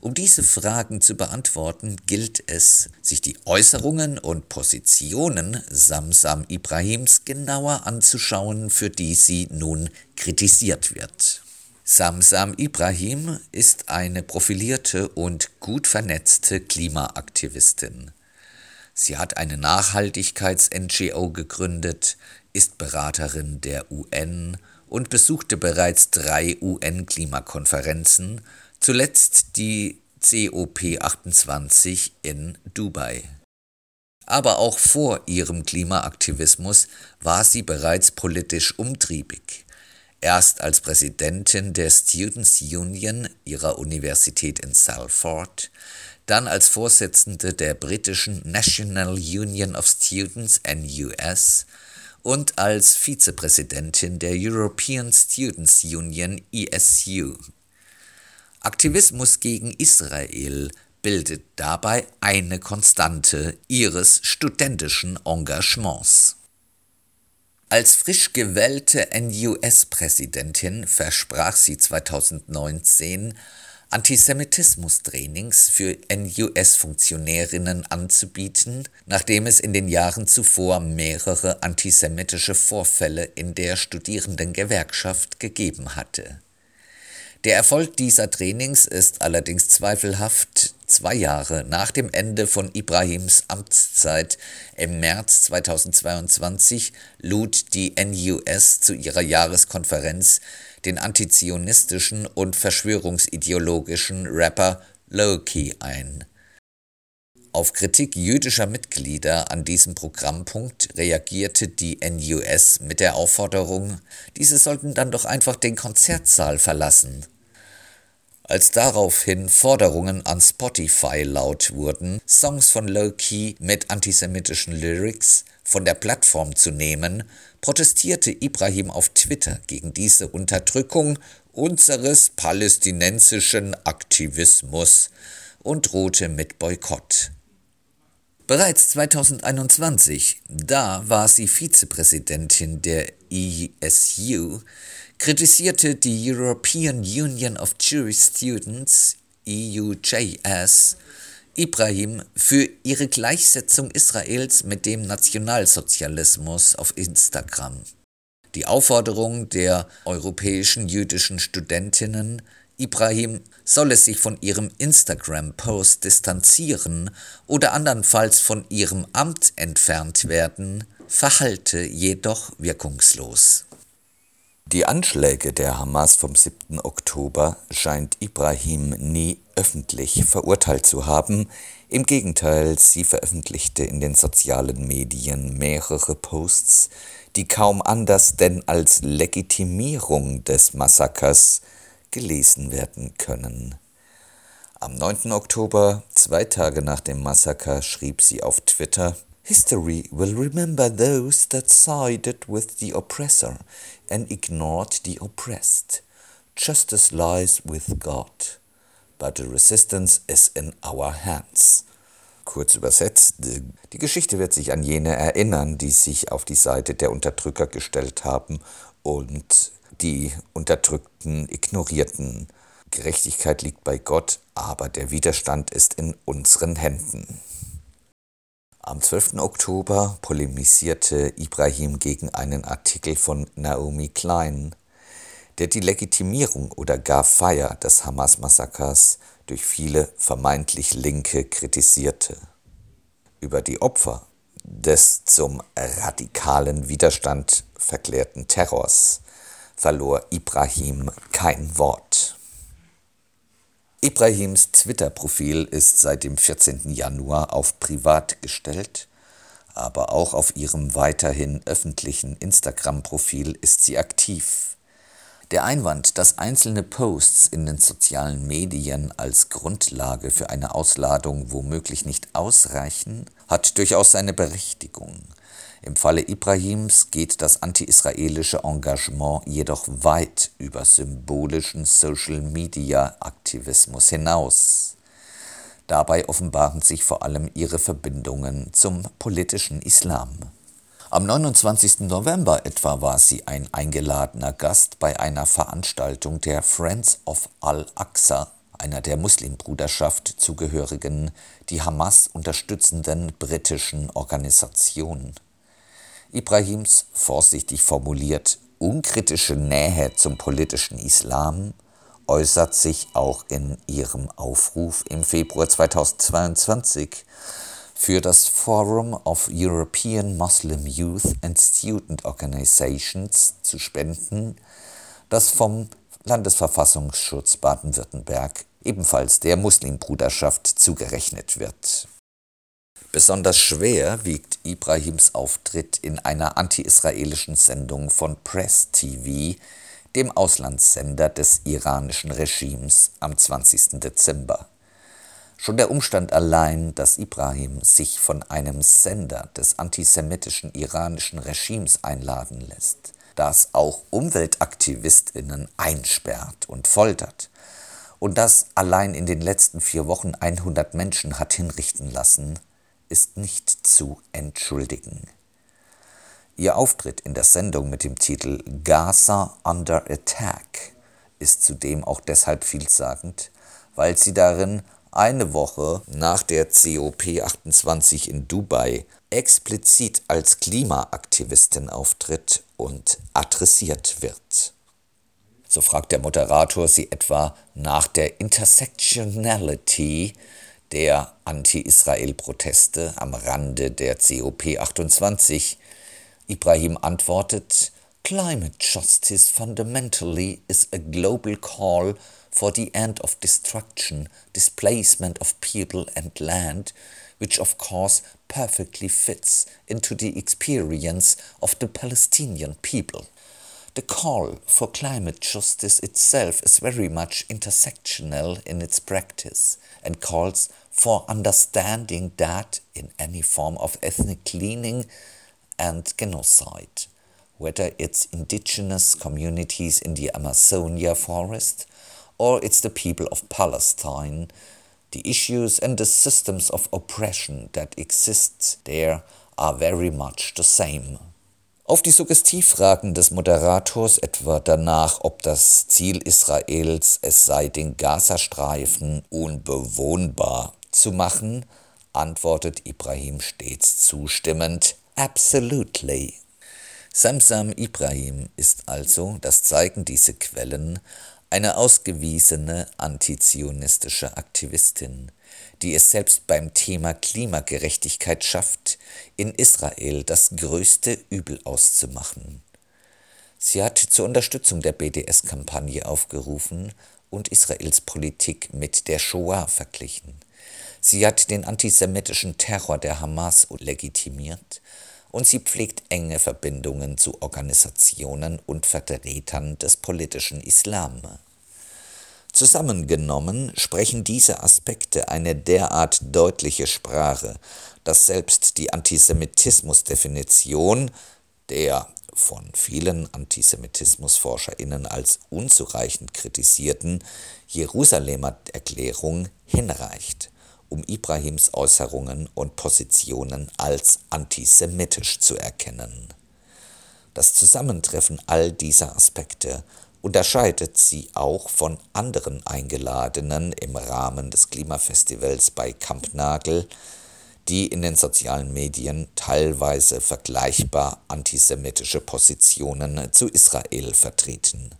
A: Um diese Fragen zu beantworten, gilt es, sich die Äußerungen und Positionen Samsam Ibrahims genauer anzuschauen, für die sie nun kritisiert wird. Samsam Ibrahim ist eine profilierte und gut vernetzte Klimaaktivistin. Sie hat eine Nachhaltigkeits-NGO gegründet, ist Beraterin der UN und besuchte bereits drei UN-Klimakonferenzen, zuletzt die COP28 in Dubai. Aber auch vor ihrem Klimaaktivismus war sie bereits politisch umtriebig. Erst als Präsidentin der Students Union ihrer Universität in Salford, dann als Vorsitzende der britischen National Union of Students NUS und als Vizepräsidentin der European Students Union ESU. Aktivismus gegen Israel bildet dabei eine Konstante ihres studentischen Engagements. Als frisch gewählte NUS-Präsidentin versprach sie 2019, Antisemitismus-Trainings für NUS-Funktionärinnen anzubieten, nachdem es in den Jahren zuvor mehrere antisemitische Vorfälle in der Studierendengewerkschaft gegeben hatte. Der Erfolg dieser Trainings ist allerdings zweifelhaft. Zwei Jahre nach dem Ende von Ibrahims Amtszeit im März 2022 lud die NUS zu ihrer Jahreskonferenz den antizionistischen und verschwörungsideologischen Rapper Loki ein. Auf Kritik jüdischer Mitglieder an diesem Programmpunkt reagierte die NUS mit der Aufforderung, diese sollten dann doch einfach den Konzertsaal verlassen. Als daraufhin Forderungen an Spotify laut wurden, Songs von Low-Key mit antisemitischen Lyrics von der Plattform zu nehmen, protestierte Ibrahim auf Twitter gegen diese Unterdrückung unseres palästinensischen Aktivismus und drohte mit Boykott. Bereits 2021, da war sie Vizepräsidentin der ESU, kritisierte die European Union of Jewish Students, EUJS, Ibrahim für ihre Gleichsetzung Israels mit dem Nationalsozialismus auf Instagram. Die Aufforderung der europäischen jüdischen Studentinnen, Ibrahim solle sich von ihrem Instagram-Post distanzieren oder andernfalls von ihrem Amt entfernt werden, verhallte jedoch wirkungslos. Die Anschläge der Hamas vom 7. Oktober scheint Ibrahim nie öffentlich verurteilt zu haben. Im Gegenteil, sie veröffentlichte in den sozialen Medien mehrere Posts, die kaum anders denn als Legitimierung des Massakers gelesen werden können. Am 9. Oktober, zwei Tage nach dem Massaker, schrieb sie auf Twitter, History will remember those that sided with the oppressor and ignored the oppressed. Justice lies with God, but the resistance is in our hands. Kurz übersetzt, die Geschichte wird sich an jene erinnern, die sich auf die Seite der Unterdrücker gestellt haben und die Unterdrückten ignorierten. Gerechtigkeit liegt bei Gott, aber der Widerstand ist in unseren Händen. Am 12. Oktober polemisierte Ibrahim gegen einen Artikel von Naomi Klein, der die Legitimierung oder gar Feier des Hamas-Massakers durch viele vermeintlich Linke kritisierte. Über die Opfer des zum radikalen Widerstand verklärten Terrors verlor Ibrahim kein Wort. Ibrahims Twitter-Profil ist seit dem 14. Januar auf privat gestellt, aber auch auf ihrem weiterhin öffentlichen Instagram-Profil ist sie aktiv. Der Einwand, dass einzelne Posts in den sozialen Medien als Grundlage für eine Ausladung womöglich nicht ausreichen, hat durchaus seine Berechtigung. Im Falle Ibrahims geht das anti-israelische Engagement jedoch weit über symbolischen Social-Media-Aktivismus hinaus. Dabei offenbaren sich vor allem ihre Verbindungen zum politischen Islam. Am 29. November etwa war sie ein eingeladener Gast bei einer Veranstaltung der Friends of Al-Aqsa, einer der Muslimbruderschaft zugehörigen, die Hamas unterstützenden britischen Organisation. Ibrahims vorsichtig formuliert unkritische Nähe zum politischen Islam äußert sich auch in ihrem Aufruf im Februar 2022 für das Forum of European Muslim Youth and Student Organizations zu spenden, das vom Landesverfassungsschutz Baden-Württemberg ebenfalls der Muslimbruderschaft zugerechnet wird. Besonders schwer wiegt Ibrahims Auftritt in einer anti-israelischen Sendung von Press TV, dem Auslandssender des iranischen Regimes, am 20. Dezember. Schon der Umstand allein, dass Ibrahim sich von einem Sender des antisemitischen iranischen Regimes einladen lässt, das auch Umweltaktivistinnen einsperrt und foltert, und das allein in den letzten vier Wochen 100 Menschen hat hinrichten lassen, ist nicht zu entschuldigen. Ihr Auftritt in der Sendung mit dem Titel Gaza Under Attack ist zudem auch deshalb vielsagend, weil sie darin eine Woche nach der COP28 in Dubai explizit als Klimaaktivistin auftritt und adressiert wird. So fragt der Moderator sie etwa nach der Intersectionality der Anti-Israel-Proteste am Rande der COP28. Ibrahim antwortet, Climate justice fundamentally is a global call for the end of destruction, displacement of people and land, which of course perfectly fits into the experience of the Palestinian people. The call for climate justice itself is very much intersectional in its practice and calls for understanding that in any form of ethnic cleaning and genocide, whether it's indigenous communities in the Amazonia forest or it's the people of Palestine, the issues and the systems of oppression that exist there are very much the same. Auf die Suggestivfragen des Moderators etwa danach, ob das Ziel Israels es sei, den Gazastreifen unbewohnbar zu machen, antwortet Ibrahim stets zustimmend Absolutely. Samsam Ibrahim ist also, das zeigen diese Quellen, eine ausgewiesene antizionistische Aktivistin, die es selbst beim Thema Klimagerechtigkeit schafft, in Israel das größte Übel auszumachen. Sie hat zur Unterstützung der BDS-Kampagne aufgerufen und Israels Politik mit der Shoah verglichen. Sie hat den antisemitischen Terror der Hamas legitimiert und sie pflegt enge Verbindungen zu Organisationen und Vertretern des politischen Islam. Zusammengenommen sprechen diese Aspekte eine derart deutliche Sprache, dass selbst die Antisemitismusdefinition der von vielen Antisemitismusforscherinnen als unzureichend kritisierten Jerusalemer Erklärung hinreicht, um Ibrahims Äußerungen und Positionen als antisemitisch zu erkennen. Das Zusammentreffen all dieser Aspekte unterscheidet sie auch von anderen Eingeladenen im Rahmen des Klimafestivals bei Kampnagel, die in den sozialen Medien teilweise vergleichbar antisemitische Positionen zu Israel vertreten.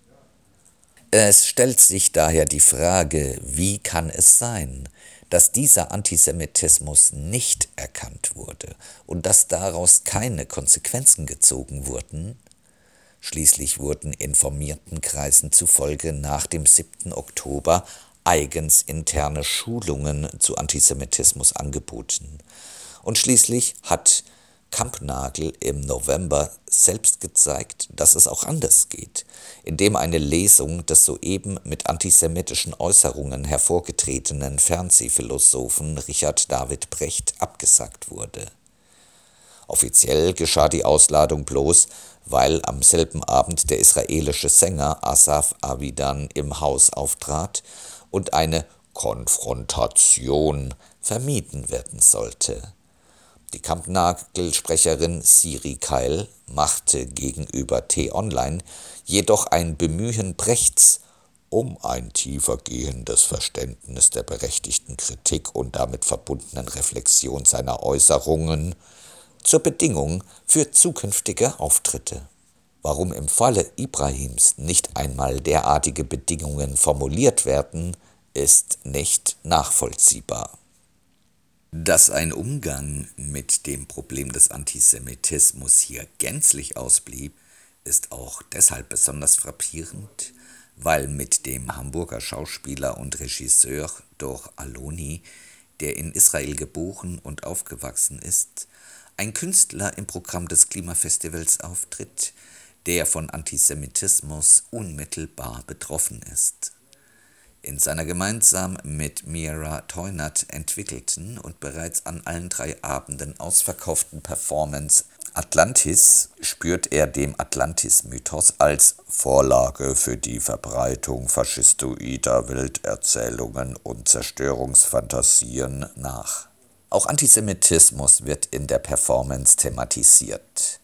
A: Es stellt sich daher die Frage, wie kann es sein, dass dieser Antisemitismus nicht erkannt wurde und dass daraus keine Konsequenzen gezogen wurden? Schließlich wurden informierten Kreisen zufolge nach dem 7. Oktober eigens interne Schulungen zu Antisemitismus angeboten. Und schließlich hat Kampnagel im November selbst gezeigt, dass es auch anders geht, indem eine Lesung des soeben mit antisemitischen Äußerungen hervorgetretenen Fernsehphilosophen Richard David Brecht abgesagt wurde. Offiziell geschah die Ausladung bloß, weil am selben Abend der israelische Sänger Asaf Avidan im Haus auftrat und eine Konfrontation vermieden werden sollte. Die Kampnagel-Sprecherin Siri Keil machte gegenüber T-Online jedoch ein Bemühen Brechts um ein tiefergehendes Verständnis der berechtigten Kritik und damit verbundenen Reflexion seiner Äußerungen zur Bedingung für zukünftige Auftritte. Warum im Falle Ibrahims nicht einmal derartige Bedingungen formuliert werden, ist nicht nachvollziehbar. Dass ein Umgang mit dem Problem des Antisemitismus hier gänzlich ausblieb, ist auch deshalb besonders frappierend, weil mit dem Hamburger Schauspieler und Regisseur Dor Aloni, der in Israel geboren und aufgewachsen ist, ein Künstler im Programm des Klimafestivals auftritt, der von Antisemitismus unmittelbar betroffen ist. In seiner gemeinsam mit Mira Teunert entwickelten und bereits an allen drei Abenden ausverkauften Performance Atlantis spürt er dem Atlantis-Mythos als Vorlage für die Verbreitung faschistoider Welterzählungen und Zerstörungsfantasien nach. Auch Antisemitismus wird in der Performance thematisiert.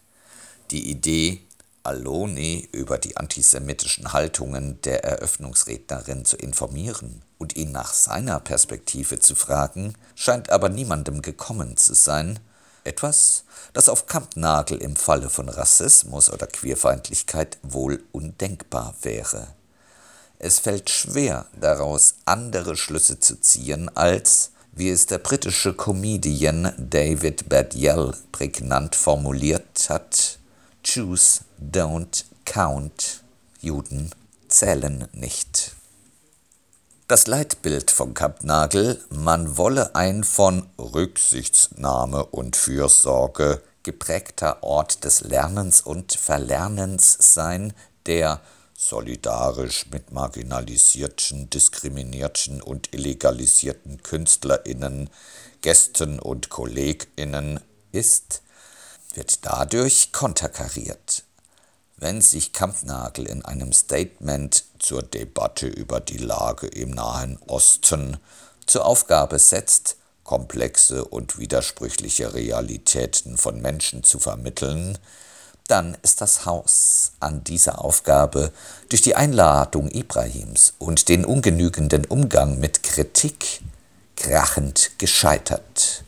A: Die Idee, Aloni über die antisemitischen Haltungen der Eröffnungsrednerin zu informieren und ihn nach seiner Perspektive zu fragen, scheint aber niemandem gekommen zu sein, etwas, das auf Kampnagel im Falle von Rassismus oder Queerfeindlichkeit wohl undenkbar wäre. Es fällt schwer, daraus andere Schlüsse zu ziehen als, wie es der britische Comedian David Badiel prägnant formuliert hat, Choose, don't count. Juden zählen nicht. Das Leitbild von Kampnagel, man wolle ein von Rücksichtsnahme und Fürsorge geprägter Ort des Lernens und Verlernens sein, der solidarisch mit marginalisierten, diskriminierten und illegalisierten KünstlerInnen, Gästen und KollegInnen ist, wird dadurch konterkariert. Wenn sich Kampnagel in einem Statement zur Debatte über die Lage im Nahen Osten zur Aufgabe setzt, komplexe und widersprüchliche Realitäten von Menschen zu vermitteln, dann ist das Haus an dieser Aufgabe durch die Einladung Ibrahims und den ungenügenden Umgang mit Kritik krachend gescheitert.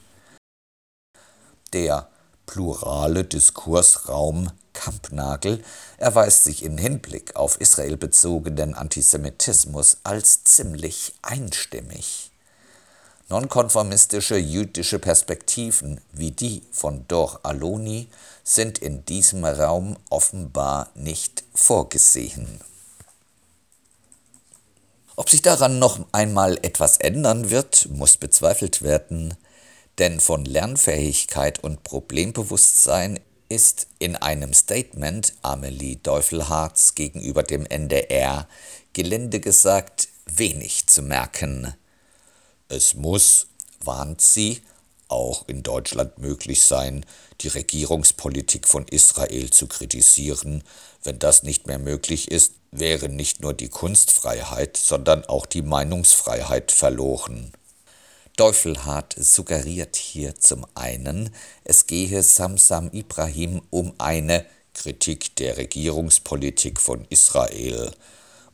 A: Der plurale Diskursraum Kampnagel erweist sich in Hinblick auf Israel bezogenen Antisemitismus als ziemlich einstimmig. Nonkonformistische jüdische Perspektiven wie die von Dor Aloni sind in diesem Raum offenbar nicht vorgesehen. Ob sich daran noch einmal etwas ändern wird, muss bezweifelt werden, denn von Lernfähigkeit und Problembewusstsein ist in einem Statement Amelie Deufelharz gegenüber dem NDR gelinde gesagt wenig zu merken. Es muss, warnt sie, auch in Deutschland möglich sein, die Regierungspolitik von Israel zu kritisieren. Wenn das nicht mehr möglich ist, wäre nicht nur die Kunstfreiheit, sondern auch die Meinungsfreiheit verloren. Teufelhardt suggeriert hier zum einen, es gehe Samsam Ibrahim um eine Kritik der Regierungspolitik von Israel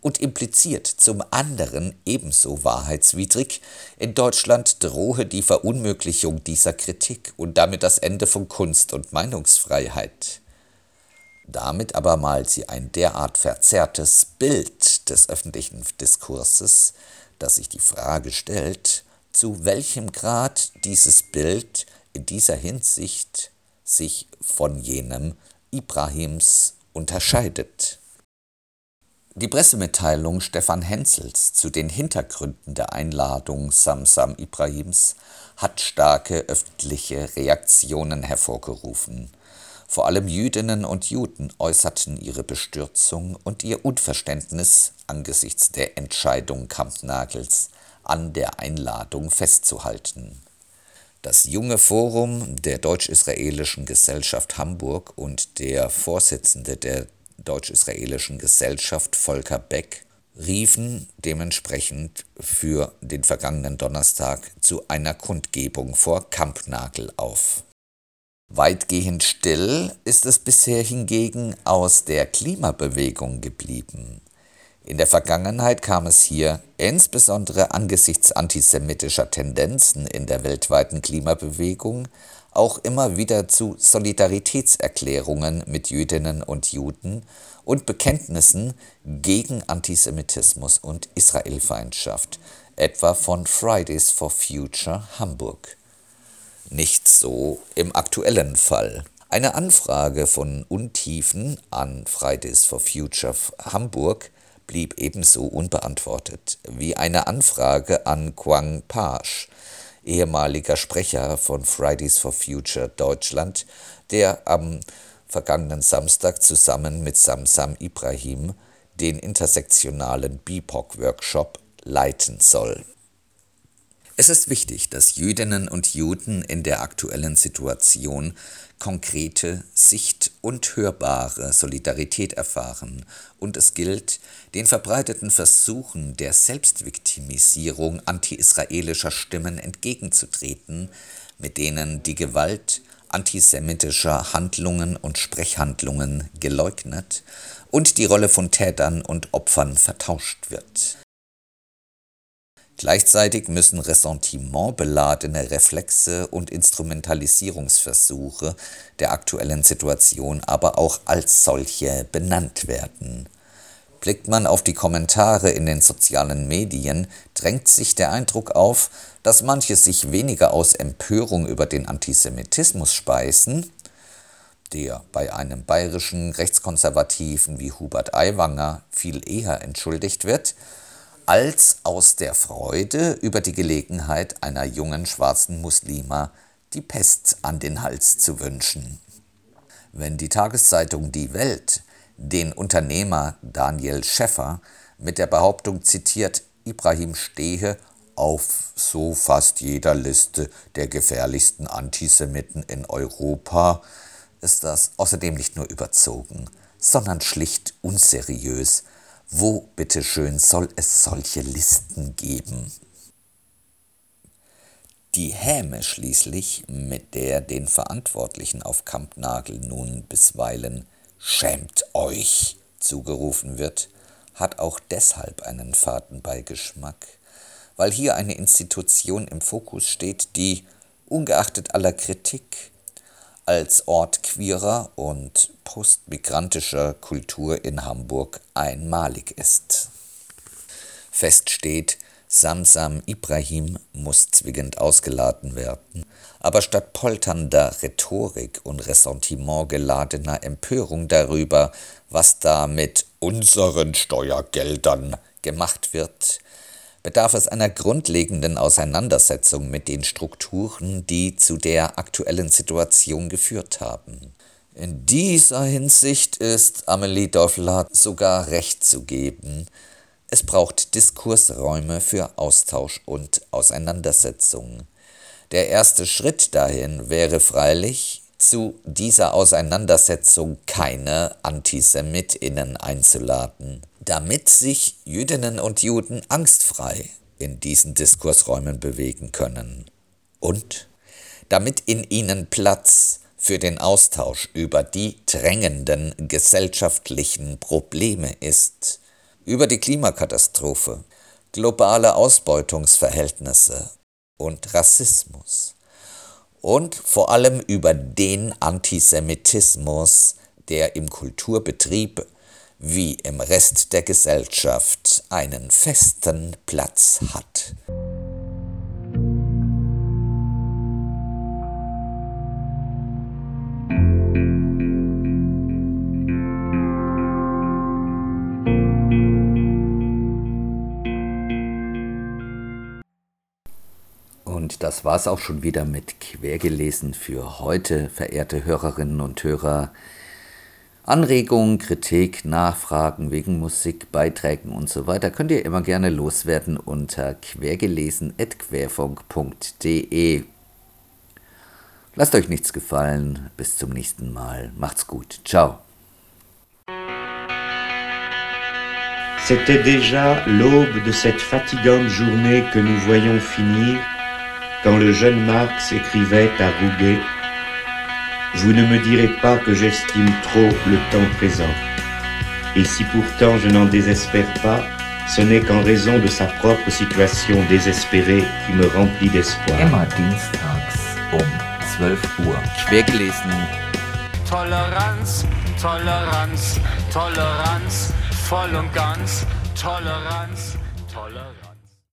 A: und impliziert zum anderen ebenso wahrheitswidrig, in Deutschland drohe die Verunmöglichung dieser Kritik und damit das Ende von Kunst und Meinungsfreiheit. Damit aber malt sie ein derart verzerrtes Bild des öffentlichen Diskurses, dass sich die Frage stellt, zu welchem Grad dieses Bild in dieser Hinsicht sich von jenem Ibrahims unterscheidet. Die Pressemitteilung Stefan Hensels zu den Hintergründen der Einladung Samsam Ibrahims hat starke öffentliche Reaktionen hervorgerufen. Vor allem Jüdinnen und Juden äußerten ihre Bestürzung und ihr Unverständnis angesichts der Entscheidung Kampnagels, an der Einladung festzuhalten. Das junge Forum der Deutsch-Israelischen Gesellschaft Hamburg und der Vorsitzende der Deutsch-Israelischen Gesellschaft Volker Beck riefen dementsprechend für den vergangenen Donnerstag zu einer Kundgebung vor Kampnagel auf. Weitgehend still ist es bisher hingegen aus der Klimabewegung geblieben. In der Vergangenheit kam es hier, insbesondere angesichts antisemitischer Tendenzen in der weltweiten Klimabewegung, auch immer wieder zu Solidaritätserklärungen mit Jüdinnen und Juden und Bekenntnissen gegen Antisemitismus und Israelfeindschaft, etwa von Fridays for Future Hamburg. Nicht so im aktuellen Fall. Eine Anfrage von Untiefen an Fridays for Future Hamburg blieb ebenso unbeantwortet wie eine Anfrage an Quang Pasch, ehemaliger Sprecher von Fridays for Future Deutschland, der am vergangenen Samstag zusammen mit Samsam Ibrahim den intersektionalen BIPOC-Workshop leiten soll Es ist wichtig, dass Jüdinnen und Juden in der aktuellen Situation konkrete, sicht- und hörbare Solidarität erfahren, und es gilt, den verbreiteten Versuchen der Selbstviktimisierung anti-israelischer Stimmen entgegenzutreten, mit denen die Gewalt antisemitischer Handlungen und Sprechhandlungen geleugnet und die Rolle von Tätern und Opfern vertauscht wird. Gleichzeitig müssen ressentimentbeladene Reflexe und Instrumentalisierungsversuche der aktuellen Situation aber auch als solche benannt werden. Blickt man auf die Kommentare in den sozialen Medien, drängt sich der Eindruck auf, dass manche sich weniger aus Empörung über den Antisemitismus speisen, der bei einem bayerischen Rechtskonservativen wie Hubert Aiwanger viel eher entschuldigt wird, als aus der Freude über die Gelegenheit einer jungen schwarzen Muslima die Pest an den Hals zu wünschen. Wenn die Tageszeitung Die Welt den Unternehmer Daniel Schäffer mit der Behauptung zitiert, Ibrahim stehe auf so fast jeder Liste der gefährlichsten Antisemiten in Europa, ist das außerdem nicht nur überzogen, sondern schlicht unseriös. Wo bitteschön soll es solche Listen geben? Die Häme schließlich, mit der den Verantwortlichen auf Kampnagel nun bisweilen Schämt euch zugerufen wird, hat auch deshalb einen faden Beigeschmack, weil hier eine Institution im Fokus steht, die, ungeachtet aller Kritik, als Ort queerer und postmigrantischer Kultur in Hamburg einmalig ist. Fest steht, Samsam Ibrahim muss zwingend ausgeladen werden, aber statt polternder Rhetorik und Ressentiment geladener Empörung darüber, was da mit unseren Steuergeldern gemacht wird, bedarf es einer grundlegenden Auseinandersetzung mit den Strukturen, die zu der aktuellen Situation geführt haben. In dieser Hinsicht ist Amelie Doffler sogar recht zu geben, es braucht Diskursräume für Austausch und Auseinandersetzung. Der erste Schritt dahin wäre freilich, zu dieser Auseinandersetzung keine Antisemitinnen einzuladen, damit sich Jüdinnen und Juden angstfrei in diesen Diskursräumen bewegen können. Und damit in ihnen Platz für den Austausch über die drängenden gesellschaftlichen Probleme ist, über die Klimakatastrophe, globale Ausbeutungsverhältnisse und Rassismus und vor allem über den Antisemitismus, der im Kulturbetrieb wie im Rest der Gesellschaft einen festen Platz hat. Und das war's auch schon wieder mit Quergelesen für heute, verehrte Hörerinnen und Hörer. Anregungen, Kritik, Nachfragen wegen Musik, Beiträgen und so weiter könnt ihr immer gerne loswerden unter quergelesen.querfunk.de. Lasst euch nichts gefallen. Bis zum nächsten Mal. Macht's gut. Ciao.
E: C'était déjà l'aube de cette fatigante journée que nous voyons finir quand le jeune Marx écrivait à Rouget Vous ne me direz pas que j'estime trop le temps présent. Et si pourtant je n'en désespère pas, ce n'est qu'en raison de sa propre situation désespérée qui me remplit d'espoir.
F: Immer dienstags um 12 Uhr.
A: Quergelesen
G: Toleranz, Toleranz, Toleranz, voll und ganz, Toleranz.